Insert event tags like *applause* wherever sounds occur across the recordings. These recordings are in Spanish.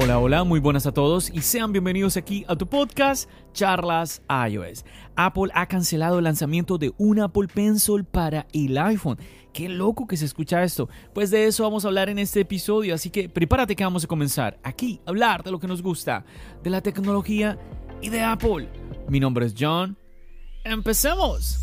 Hola, hola, muy buenas a todos y sean bienvenidos aquí a tu podcast Charlas iOS. Apple ha cancelado el lanzamiento de un Apple Pencil para el iPhone. Qué loco que se escucha esto. Pues de eso vamos a hablar en este episodio, así que prepárate que vamos a comenzar aquí a hablar de lo que nos gusta, de la tecnología y de Apple. Mi nombre es John. ¡Empecemos!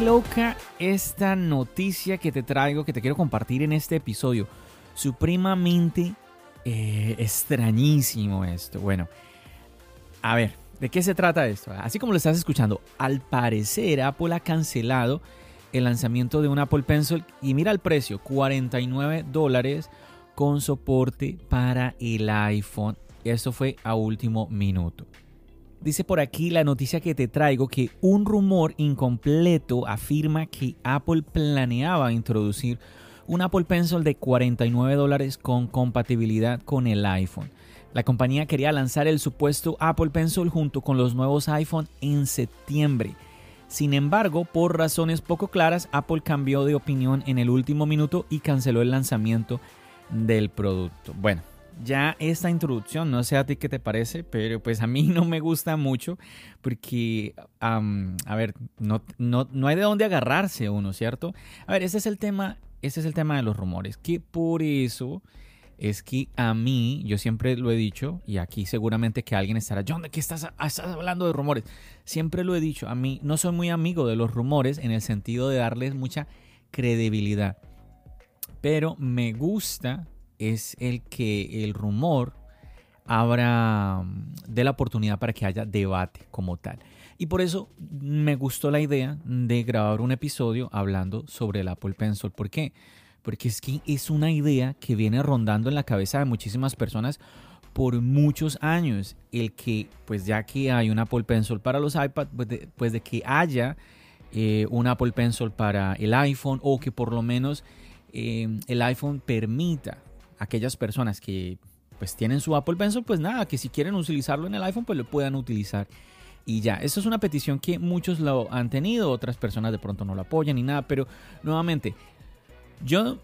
Loca esta noticia que te traigo, que te quiero compartir en este episodio. Supremamente eh, extrañísimo esto. Bueno, a ver, ¿de qué se trata esto? Así como lo estás escuchando, al parecer Apple ha cancelado el lanzamiento de un Apple Pencil y mira el precio, 49 dólares con soporte para el iPhone. Esto fue a último minuto. Dice por aquí la noticia que te traigo que un rumor incompleto afirma que Apple planeaba introducir un Apple Pencil de 49 dólares con compatibilidad con el iPhone. La compañía quería lanzar el supuesto Apple Pencil junto con los nuevos iPhone en septiembre. Sin embargo, por razones poco claras, Apple cambió de opinión en el último minuto y canceló el lanzamiento del producto. Bueno, ya esta introducción, no sé a ti qué te parece, pero pues a mí *laughs* no me gusta mucho porque, a ver, no, no, no, hay de dónde agarrarse uno, ¿cierto? A ver, ese es el tema, ese es el tema de los rumores, que por eso es que a mí, yo siempre lo he dicho, y aquí seguramente que alguien estará, John, ¿de qué estás, estás hablando de rumores? Siempre lo he dicho, a mí no soy muy amigo de los rumores en el sentido de darles mucha credibilidad, pero me gusta es el que el rumor abra mm, de la oportunidad para que haya debate como tal. Y por eso me gustó la idea de grabar un episodio hablando sobre el Apple Pencil. ¿Por qué? Porque es que es una idea que viene rondando en la cabeza de muchísimas personas por muchos años. El que, pues ya que hay un Apple Pencil para los iPad, pues de, pues de que haya eh, un Apple Pencil para el iPhone o que por lo menos eh, el iPhone permita aquellas personas que pues tienen su Apple Pencil, pues nada, que si quieren utilizarlo en el iPhone, pues lo puedan utilizar. Y ya, eso es una petición que muchos lo han tenido, otras personas de pronto no lo apoyan ni nada, pero nuevamente, yo,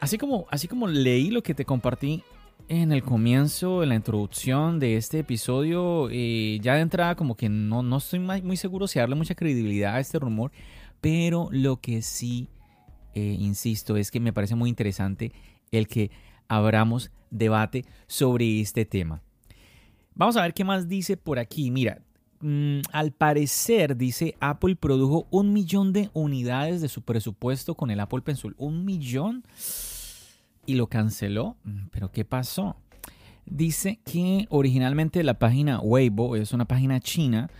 así como, así como leí lo que te compartí en el comienzo, en la introducción de este episodio, eh, ya de entrada como que no, no estoy muy seguro si darle mucha credibilidad a este rumor, pero lo que sí, eh, insisto, es que me parece muy interesante el que abramos debate sobre este tema. Vamos a ver qué más dice por aquí. Mira, mm, al parecer, dice Apple produjo un millón de unidades de su presupuesto con el Apple Pencil. ¿Un millón? Y lo canceló. Mm, ¿Pero qué pasó? Dice que originalmente la página Weibo es una página china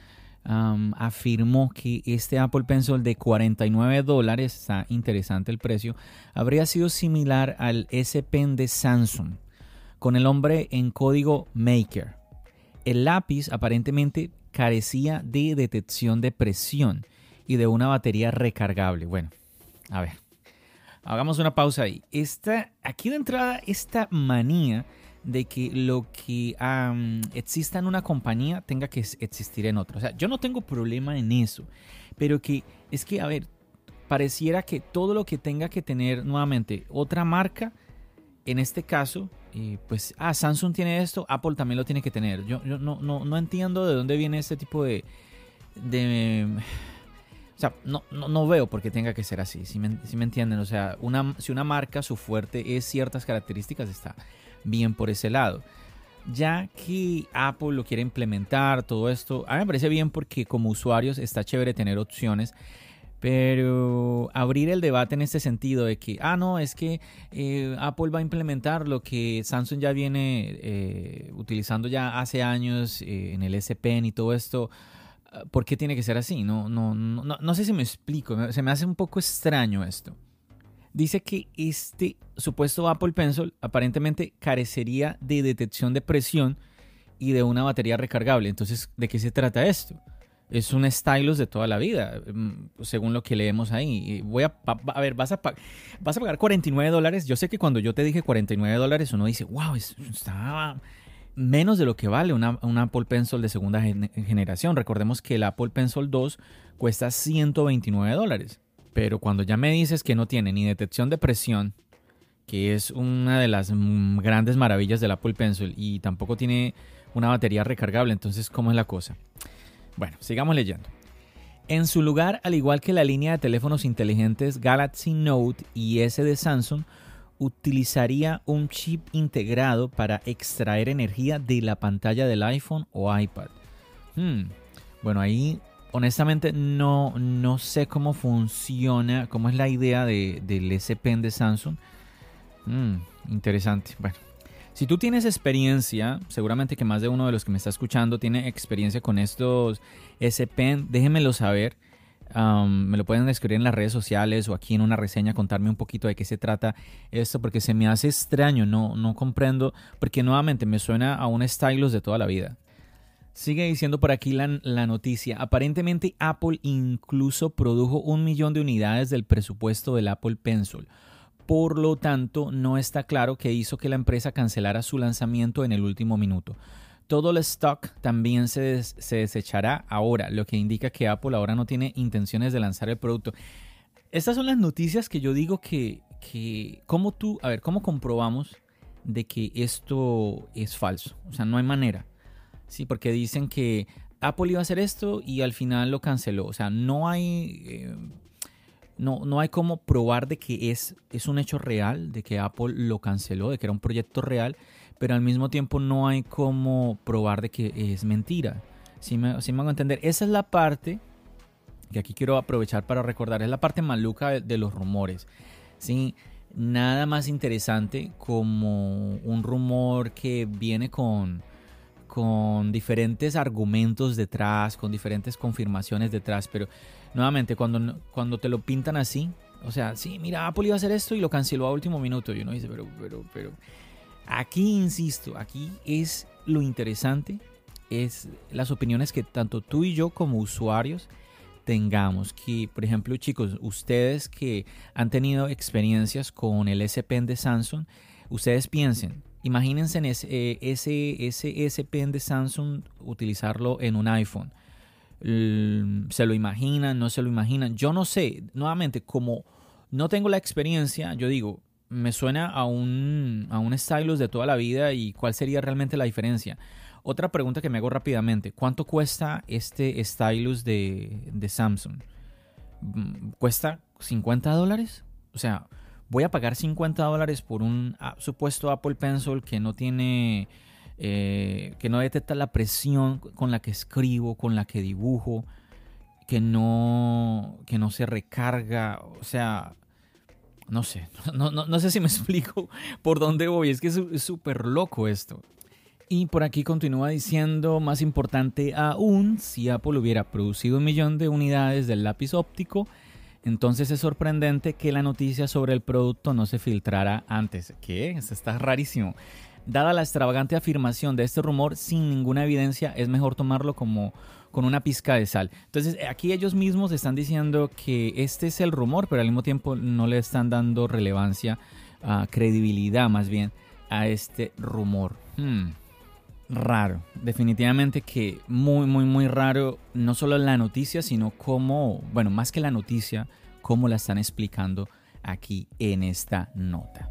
afirmó que este Apple Pencil de 49 dólares, está interesante el precio, habría sido similar al S Pen de Samsung, con el nombre en código Maker. El lápiz aparentemente carecía de detección de presión y de una batería recargable. Bueno, a ver, hagamos una pausa ahí. Esta, aquí de entrada, esta manía de que lo que exista en una compañía tenga que existir en otra. O sea, yo no tengo problema en eso, pero que es que, a ver, pareciera que todo lo que tenga que tener nuevamente otra marca, en este caso, eh, pues, ah, Samsung tiene esto, Apple también lo tiene que tener. Yo, yo no, no, no, entiendo de dónde viene este tipo de... de o sea, no, no, no, veo por qué tenga que ser así, si me, si me entienden. O sea, una, si una marca, su fuerte es ciertas características, está bien por ese lado. ya que Apple lo quiere implementar, todo esto, a mí me parece bien porque como usuarios está chévere tener opciones. Pero abrir el debate en este sentido de que, ah, no, es que eh, Apple va a implementar lo que Samsung ya viene eh, utilizando ya hace años eh, en el S Pen y todo esto, ¿por qué tiene que ser así? No, no, no, no sé si me explico, se me hace un poco extraño esto dice que este supuesto Apple Pencil aparentemente carecería de detección de presión y de una batería recargable. Entonces, ¿de qué se trata esto? Es un stylus de toda la vida, mm, según lo que leemos ahí. Voy a, ver, vas a, vas a pagar 49 dólares. Yo sé que cuando yo te dije 49 dólares, uno dice, wow, está menos de lo que vale una, Apple Pencil de segunda generación. Recordemos que el Apple Pencil 2 cuesta 129 dólares. Pero cuando ya me dices que no tiene ni detección de presión, que es una de las grandes maravillas del Apple Pencil, y tampoco tiene una batería recargable, entonces, ¿cómo es la cosa? Bueno, sigamos leyendo. En su lugar, al igual que la línea de teléfonos inteligentes Galaxy Note y S de Samsung, utilizaría un chip integrado para extraer energía de la pantalla del iPhone o iPad. Hmm, bueno, ahí honestamente no, no sé cómo funciona, cómo es la idea de, del S Pen de Samsung. Mm, interesante. Bueno, si tú tienes experiencia, seguramente que más de uno de los que me está escuchando tiene experiencia con estos S Pen, déjenmelo saber. me lo pueden escribir en las redes sociales o aquí en una reseña, contarme un poquito de qué se trata esto, porque se me hace extraño, no, no comprendo, porque nuevamente me suena a un stylus de toda la vida. Sigue diciendo por aquí la, noticia. Aparentemente Apple incluso produjo un millón de unidades del presupuesto del Apple Pencil. Por lo tanto, no está claro qué hizo que la empresa cancelara su lanzamiento en el último minuto. Todo el stock también se, se desechará ahora, lo que indica que Apple ahora no tiene intenciones de lanzar el producto. Estas son las noticias que yo digo que, que ¿cómo tú, a ver, cómo comprobamos de que esto es falso? O sea, no hay manera. Sí, porque dicen que Apple iba a hacer esto y al final lo canceló. O sea, no hay, eh, no, no hay cómo probar de que es, es un hecho real, de que Apple lo canceló, de que era un proyecto real, pero al mismo tiempo no hay cómo probar de que es mentira. Si me, si me hago entender, esa es la parte que aquí quiero aprovechar para recordar, es la parte maluca de, de los rumores. ¿sí? Nada más interesante como un rumor que viene con con diferentes argumentos detrás, con diferentes confirmaciones detrás, pero nuevamente cuando, cuando te lo pintan así, o sea, sí, mira, Apple iba a hacer esto y lo canceló a último minuto, y uno dice, pero, pero, pero, aquí insisto, aquí es lo interesante, es las opiniones que tanto tú y yo como usuarios tengamos. Que, por ejemplo, chicos, ustedes que han tenido experiencias con el S Pen de Samsung, ustedes piensen, Imagínense en ese, ese, ese S Pen de Samsung utilizarlo en un iPhone. ¿Se lo imaginan? ¿No se lo imaginan? Yo no sé. Nuevamente, como no tengo la experiencia, yo digo, me suena a un, a un stylus de toda la vida y cuál sería realmente la diferencia. Otra pregunta que me hago rápidamente, ¿cuánto cuesta este stylus de, de Samsung? Mm, ¿Cuesta 50 dólares? O sea, voy a pagar 50 dólares por un ah, supuesto Apple Pencil que no tiene, eh, que no detecta la presión con la que escribo, con la que dibujo, que no, que no se recarga, o sea, no sé, *laughs* no, no, sé si me *laughs* explico por dónde voy, es que es súper loco esto. Y por aquí continúa diciendo, más importante aún, si Apple hubiera producido un millón de unidades del lápiz óptico, entonces es sorprendente que la noticia sobre el producto no se filtrara antes. ¿Qué? Esto está rarísimo. Dada la extravagante afirmación de este rumor sin ninguna evidencia, es mejor tomarlo como con una pizca de sal. Entonces aquí ellos mismos están diciendo que este es el rumor, pero al mismo tiempo no le están dando relevancia, uh, credibilidad más bien a este rumor. Hmm raro. Definitivamente que muy, muy, muy raro. No solo la noticia, sino cómo, bueno, más que la noticia, cómo la están explicando aquí en esta nota.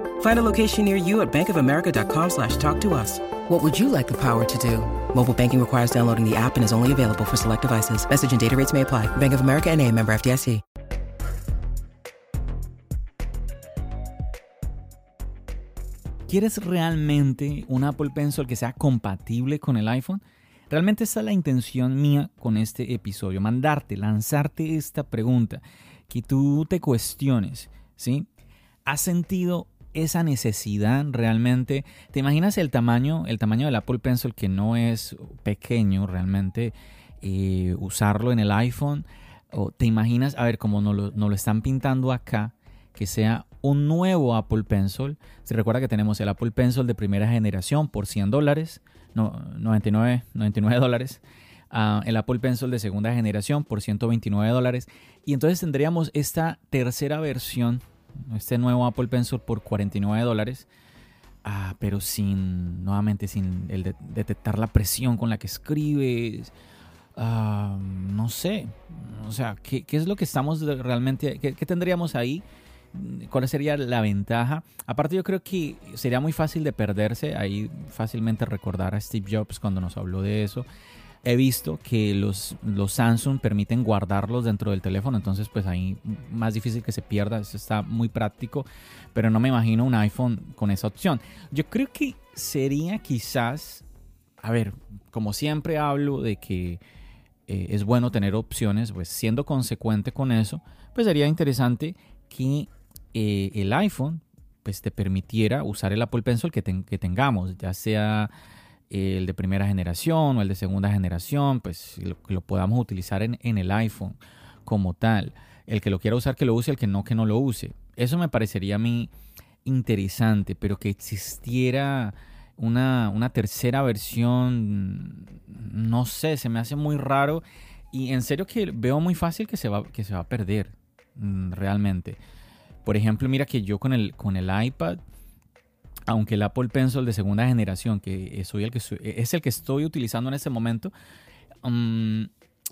Find a location near you at bankofamerica.com slash talk to us. What would you like the power to do? Mobile banking requires downloading the app and is only available for select devices. Message and data rates may apply. Bank of America and a member FDIC. ¿Quieres realmente un Apple Pencil que sea compatible con el iPhone? Realmente esa es la intención mía con este episodio, mandarte, lanzarte esta pregunta, que tú te cuestiones, ¿sí? ¿Has sentido esa necesidad realmente? ¿Te imaginas el tamaño, el tamaño del Apple Pencil que no es pequeño realmente, eh, usarlo en el iPhone? ¿O te imaginas, a ver, como nos lo, nos lo están pintando acá, que sea un nuevo Apple Pencil. Se recuerda que tenemos el Apple Pencil de primera generación por 100 dólares, no, 99, 99 dólares. Uh, el Apple Pencil de segunda generación por 129 dólares. Y entonces tendríamos esta tercera versión, este nuevo Apple Pencil por 49 dólares. Uh, pero sin, nuevamente, sin el de, detectar la presión con la que escribes. Uh, no sé, o sea, ¿qué, ¿qué, es lo que estamos realmente, qué, qué tendríamos ahí? ¿Cuál sería la ventaja? Aparte yo creo que sería muy fácil de perderse, ahí fácilmente recordar a Steve Jobs cuando nos habló de eso. He visto que los, los Samsung permiten guardarlos dentro del teléfono, entonces pues ahí más difícil que se pierda, eso está muy práctico, pero no me imagino un iPhone con esa opción. Yo creo que sería quizás, a ver, como siempre hablo de que eh, es bueno tener opciones, pues siendo consecuente con eso, pues sería interesante que eh, el iPhone pues te permitiera usar el Apple Pencil que, que, tengamos, ya sea el de primera generación o el de segunda generación, pues lo, que lo podamos utilizar en, en, el iPhone como tal. El que lo quiera usar, que lo use, el que no, que no lo use. Eso me parecería a mí interesante, pero que existiera una, una tercera versión, no sé, se me hace muy raro y en serio que veo muy fácil que se va, que se va a perder mm, realmente. Por ejemplo, mira que yo con el, con el iPad, aunque el Apple Pencil de segunda generación, que soy el que es el que estoy utilizando en este momento, um,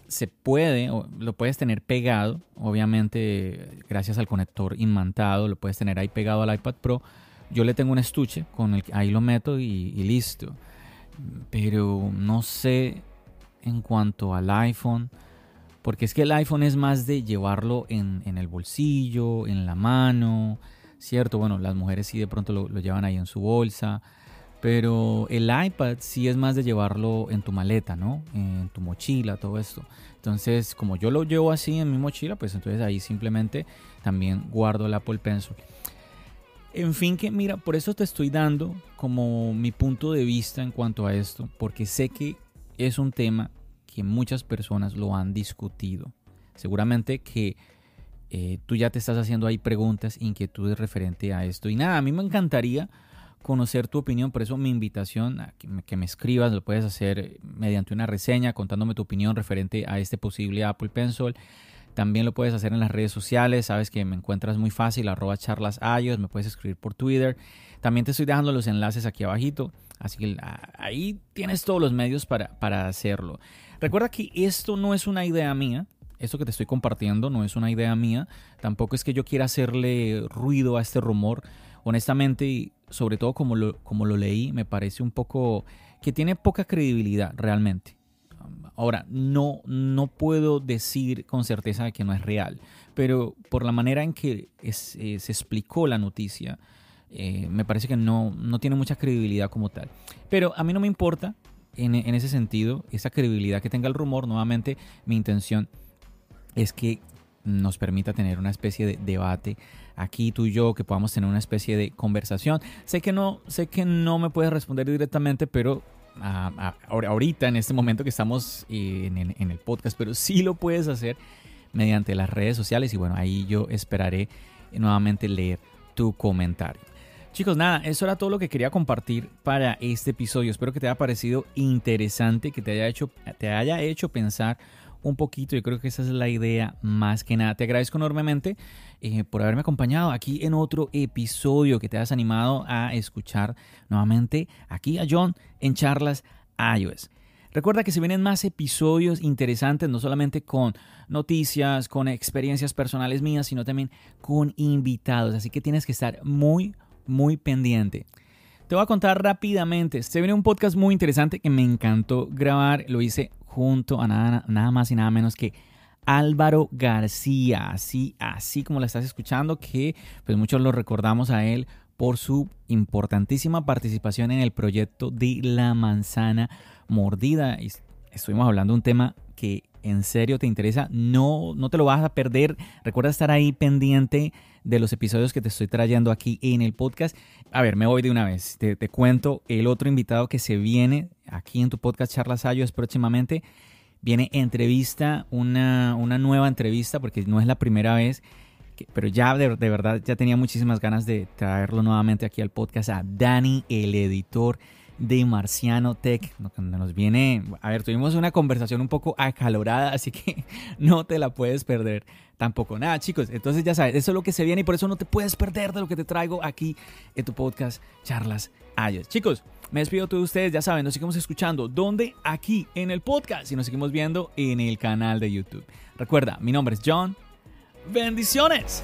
se puede, lo puedes tener pegado, obviamente gracias al conector inmantado, lo puedes tener ahí pegado al iPad Pro. Yo le tengo un estuche con el ahí lo meto y listo. Pero no sé en cuanto al iPhone porque es que el iPhone es más de llevarlo en, el bolsillo, en la mano, ¿cierto? Bueno, las mujeres sí de pronto lo, llevan ahí en su bolsa. Pero el iPad sí es más de llevarlo en tu maleta, ¿no? En tu mochila, todo esto. Entonces, como yo lo llevo así en mi mochila, pues entonces ahí simplemente también guardo el Apple Pencil. En fin, que mira, por eso te estoy dando como mi punto de vista en cuanto a esto, porque sé que es un tema que muchas personas lo han discutido. Seguramente que eh, tú ya te estás haciendo ahí preguntas, inquietudes referente a esto. Y nada, a mí me encantaría conocer tu opinión, por eso mi invitación a que me, escribas, lo puedes hacer mediante una reseña contándome tu opinión referente a este posible Apple Pencil. También lo puedes hacer en las redes sociales, sabes que me encuentras muy fácil, arroba charlas me puedes escribir por Twitter. También te estoy dejando los enlaces aquí abajito, así que ahí tienes todos los medios para, para hacerlo. Recuerda que esto no es una idea mía, esto que te estoy compartiendo no es una idea mía, tampoco es que yo quiera hacerle ruido a este rumor. Honestamente, sobre todo como lo, como lo leí, me parece un poco que tiene poca credibilidad realmente. Ahora, no, no puedo decir con certeza que no es real, pero por la manera en que eh, se explicó la noticia, eh, me parece que no, no tiene mucha credibilidad como tal. Pero a mí no me importa en, ese sentido, esa credibilidad que tenga el rumor, nuevamente mi intención es que nos permita tener una especie de debate aquí tú y yo, que podamos tener una especie de conversación. Sé que no, sé que no me puedes responder directamente, pero ahorita, en este momento que estamos en, en, el podcast, pero sí lo puedes hacer mediante las redes sociales y bueno, ahí yo esperaré nuevamente leer tu comentario. Chicos, nada, eso era todo lo que quería compartir para este episodio. Espero que te haya parecido interesante, que te haya hecho, te haya hecho pensar un poquito. Yo creo que esa es la idea más que nada. Te agradezco enormemente eh, por haberme acompañado aquí en otro episodio que te has animado a escuchar nuevamente aquí a John en charlas iOS. Recuerda que se vienen más episodios interesantes, no solamente con noticias, con experiencias personales mías, sino también con invitados. Así que tienes que estar muy, muy pendiente. Te voy a contar rápidamente. Se viene un podcast muy interesante que me encantó grabar. Lo hice junto a nada, nada más y nada menos que Álvaro García, así, así como la estás escuchando, que pues muchos lo recordamos a él por su importantísima participación en el proyecto de la manzana mordida. Y estuvimos hablando de un tema que en serio te interesa, no, no te lo vas a perder. Recuerda estar ahí pendiente de los episodios que te estoy trayendo aquí en el podcast. A ver, me voy de una vez. Te, cuento el otro invitado que se viene aquí en tu podcast Charlas Ayos próximamente. Viene entrevista, una, una nueva entrevista, porque no es la primera vez, pero ya de, de verdad ya tenía muchísimas ganas de traerlo nuevamente aquí al podcast a Dani, el editor de Marciano Tech, donde nos viene, a ver, tuvimos una conversación un poco acalorada, así que *laughs* no te la puedes perder tampoco. Nada, chicos, entonces ya sabes, eso es lo que se viene y por eso no te puedes perder de lo que te traigo aquí en tu podcast Charlas Ayos. Chicos, me despido de ustedes, ya saben, nos seguimos escuchando. ¿Dónde? Aquí en el podcast y nos seguimos viendo en el canal de YouTube. Recuerda, mi nombre es John. Bendiciones.